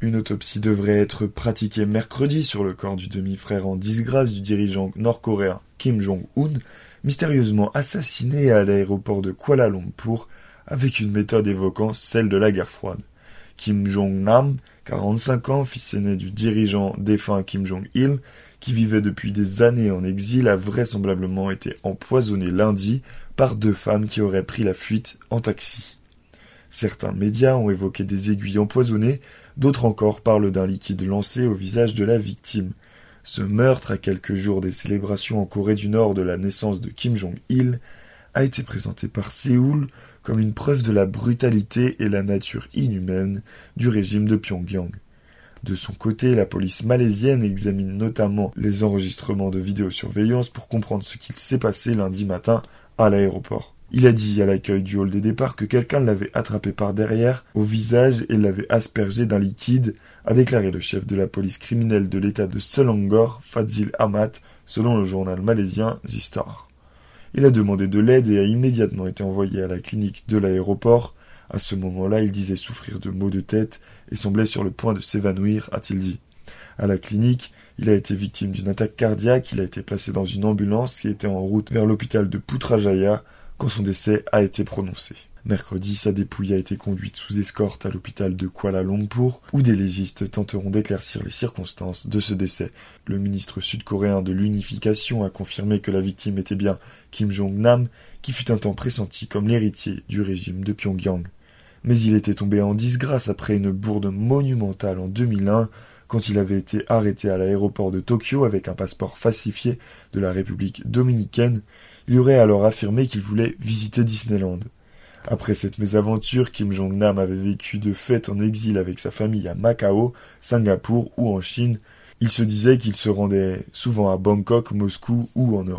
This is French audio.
Une autopsie devrait être pratiquée mercredi sur le corps du demi-frère en disgrâce du dirigeant nord-coréen Kim Jong-un, mystérieusement assassiné à l'aéroport de Kuala Lumpur avec une méthode évoquant celle de la guerre froide. Kim Jong-nam, 45 ans, fils aîné du dirigeant défunt Kim Jong-il, qui vivait depuis des années en exil, a vraisemblablement été empoisonné lundi par deux femmes qui auraient pris la fuite en taxi. Certains médias ont évoqué des aiguilles empoisonnées, d'autres encore parlent d'un liquide lancé au visage de la victime. Ce meurtre, à quelques jours des célébrations en Corée du Nord de la naissance de Kim Jong-il, a été présenté par Séoul comme une preuve de la brutalité et la nature inhumaine du régime de Pyongyang. De son côté, la police malaisienne examine notamment les enregistrements de vidéosurveillance pour comprendre ce qu'il s'est passé lundi matin à l'aéroport. Il a dit à l'accueil du hall des départs que quelqu'un l'avait attrapé par derrière, au visage, et l'avait aspergé d'un liquide, a déclaré le chef de la police criminelle de l'état de Selangor, Fadzil Amat, selon le journal malaisien The Star. Il a demandé de l'aide et a immédiatement été envoyé à la clinique de l'aéroport. À ce moment-là, il disait souffrir de maux de tête et semblait sur le point de s'évanouir, a-t-il dit. À la clinique, il a été victime d'une attaque cardiaque, il a été placé dans une ambulance qui était en route vers l'hôpital de Putrajaya, quand son décès a été prononcé. Mercredi, sa dépouille a été conduite sous escorte à l'hôpital de Kuala Lumpur, où des légistes tenteront d'éclaircir les circonstances de ce décès. Le ministre sud-coréen de l'unification a confirmé que la victime était bien Kim Jong-nam, qui fut un temps pressenti comme l'héritier du régime de Pyongyang. Mais il était tombé en disgrâce après une bourde monumentale en 2001, quand il avait été arrêté à l'aéroport de Tokyo avec un passeport falsifié de la République dominicaine il aurait alors affirmé qu'il voulait visiter Disneyland. Après cette mésaventure, Kim Jong-nam avait vécu de fait en exil avec sa famille à Macao, Singapour ou en Chine. Il se disait qu'il se rendait souvent à Bangkok, Moscou ou en.